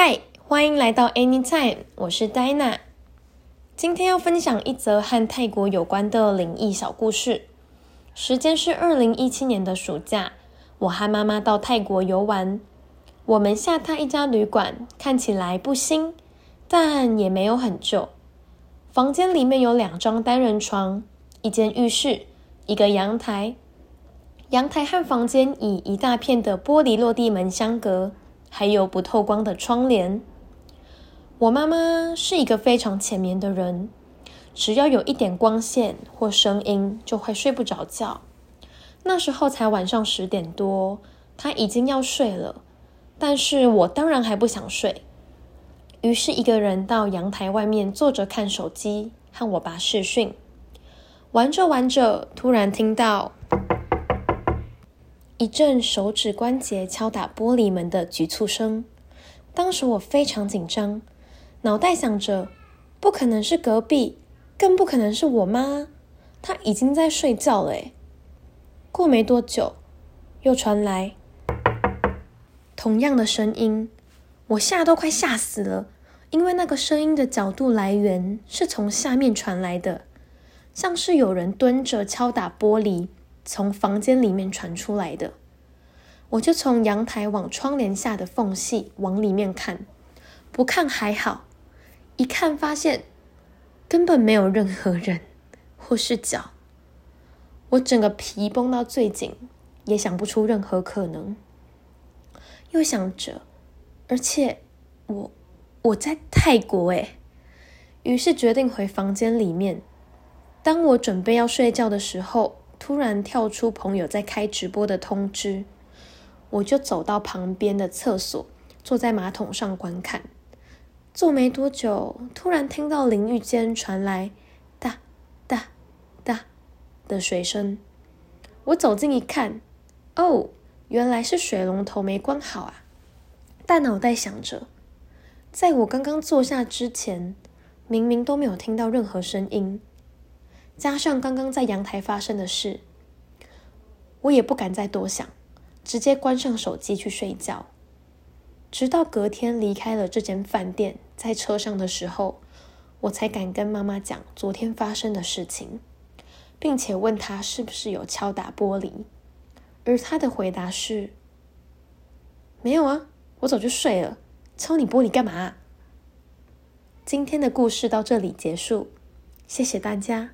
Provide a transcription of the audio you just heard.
嗨，欢迎来到 Anytime，我是 Dina。今天要分享一则和泰国有关的灵异小故事。时间是二零一七年的暑假，我和妈妈到泰国游玩。我们下榻一家旅馆，看起来不新，但也没有很旧。房间里面有两张单人床，一间浴室，一个阳台。阳台和房间以一大片的玻璃落地门相隔。还有不透光的窗帘。我妈妈是一个非常浅眠的人，只要有一点光线或声音，就会睡不着觉。那时候才晚上十点多，她已经要睡了，但是我当然还不想睡，于是一个人到阳台外面坐着看手机，和我爸视讯。玩着玩着，突然听到。一阵手指关节敲打玻璃门的局促声，当时我非常紧张，脑袋想着不可能是隔壁，更不可能是我妈，她已经在睡觉了。过没多久，又传来同样的声音，我吓都快吓死了，因为那个声音的角度来源是从下面传来的，像是有人蹲着敲打玻璃。从房间里面传出来的，我就从阳台往窗帘下的缝隙往里面看，不看还好，一看发现根本没有任何人或是脚，我整个皮绷到最紧，也想不出任何可能。又想着，而且我我在泰国诶，于是决定回房间里面。当我准备要睡觉的时候。突然跳出朋友在开直播的通知，我就走到旁边的厕所，坐在马桶上观看。坐没多久，突然听到淋浴间传来哒哒哒的水声。我走近一看，哦，原来是水龙头没关好啊！大脑袋想着，在我刚刚坐下之前，明明都没有听到任何声音。加上刚刚在阳台发生的事，我也不敢再多想，直接关上手机去睡觉。直到隔天离开了这间饭店，在车上的时候，我才敢跟妈妈讲昨天发生的事情，并且问她是不是有敲打玻璃，而她的回答是：“没有啊，我早就睡了，敲你玻璃干嘛？”今天的故事到这里结束，谢谢大家。